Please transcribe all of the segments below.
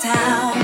town.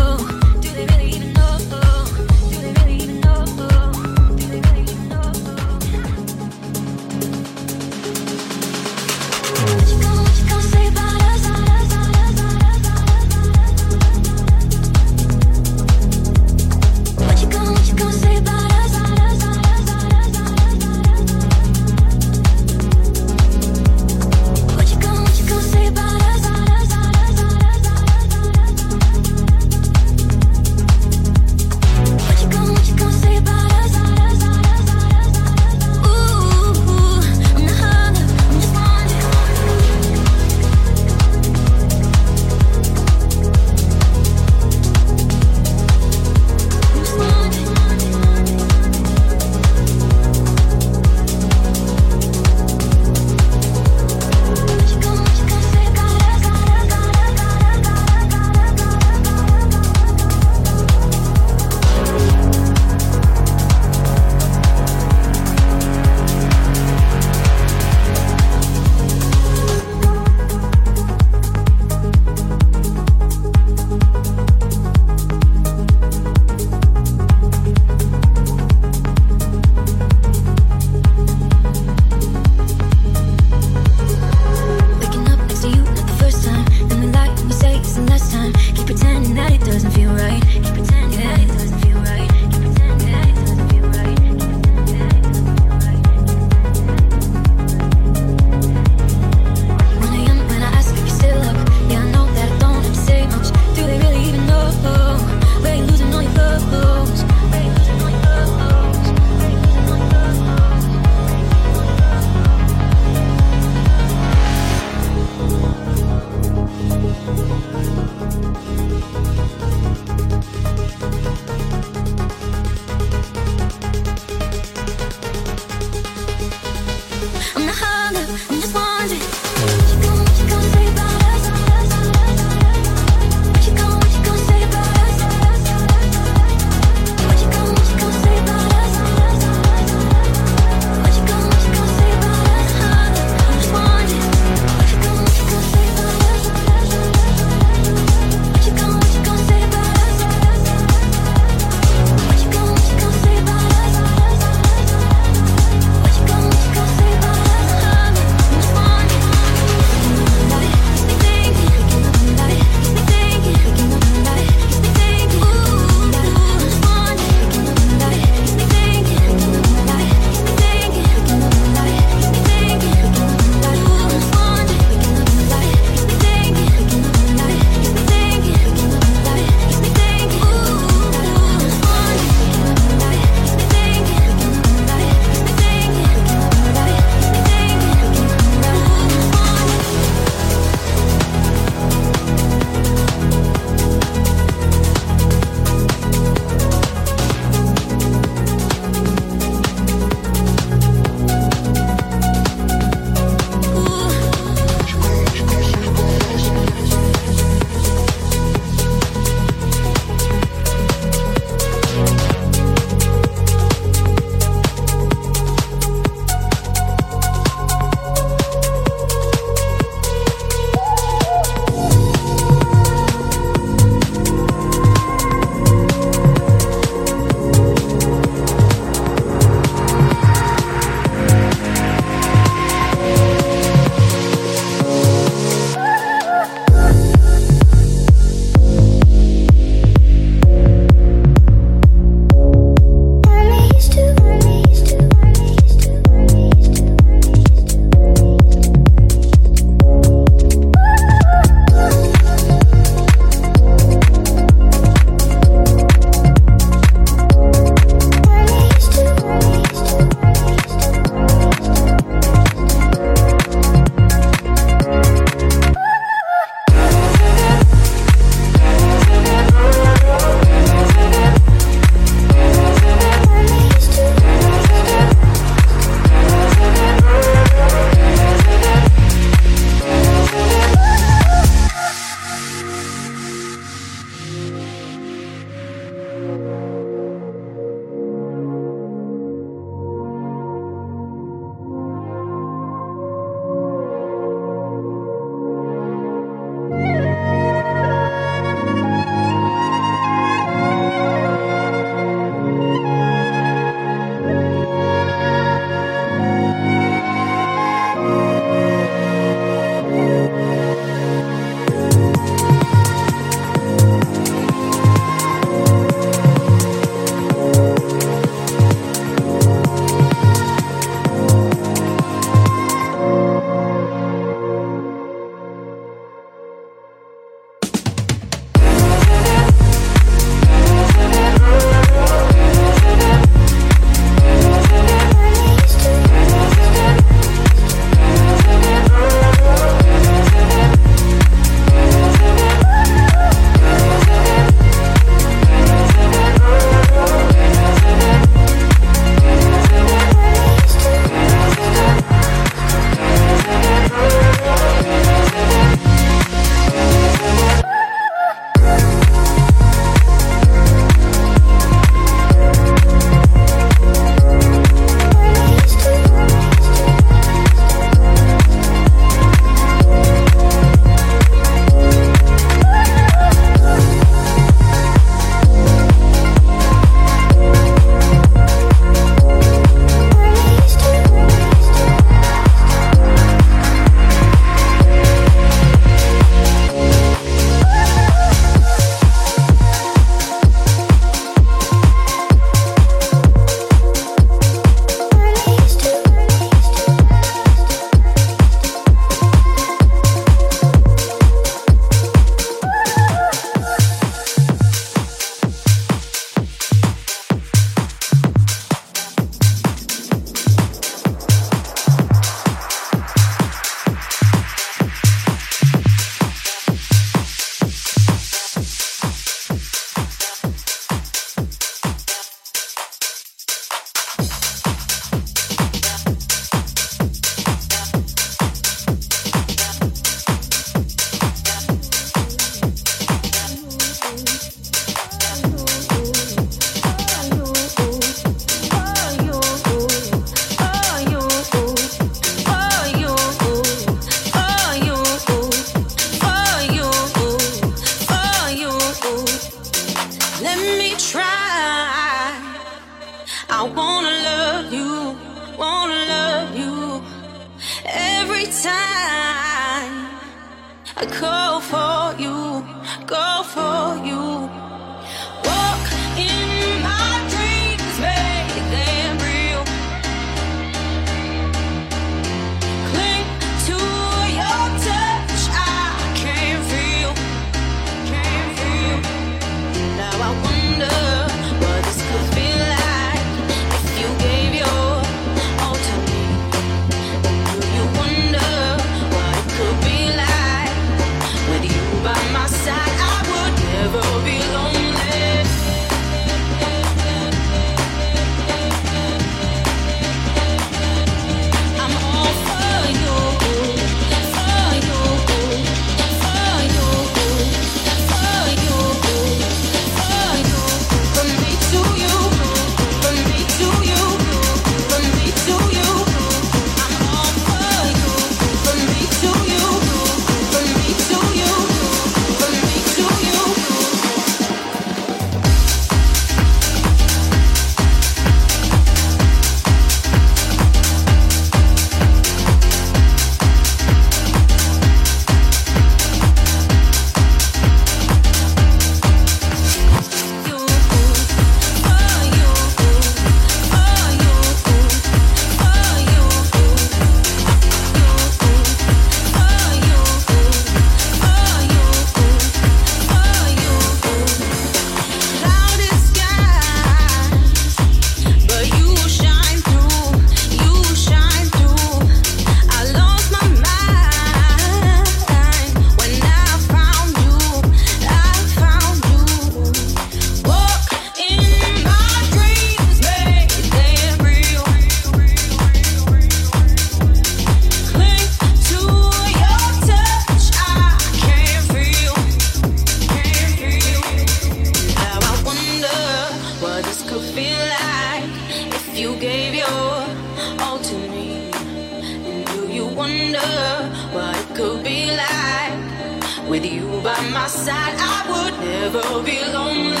by my side, I would never be lonely.